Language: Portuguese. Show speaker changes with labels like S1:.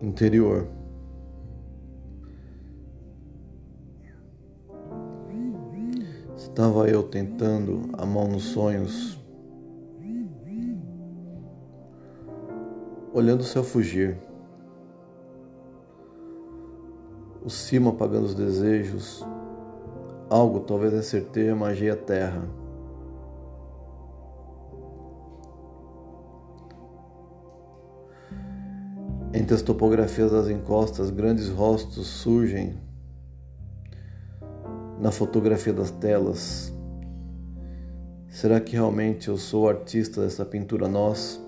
S1: interior. Estava eu tentando a mão nos sonhos, olhando o céu fugir, o cimo apagando os desejos, algo talvez acertei magia a terra. Entre as topografias das encostas, grandes rostos surgem na fotografia das telas. Será que realmente eu sou artista dessa pintura nós?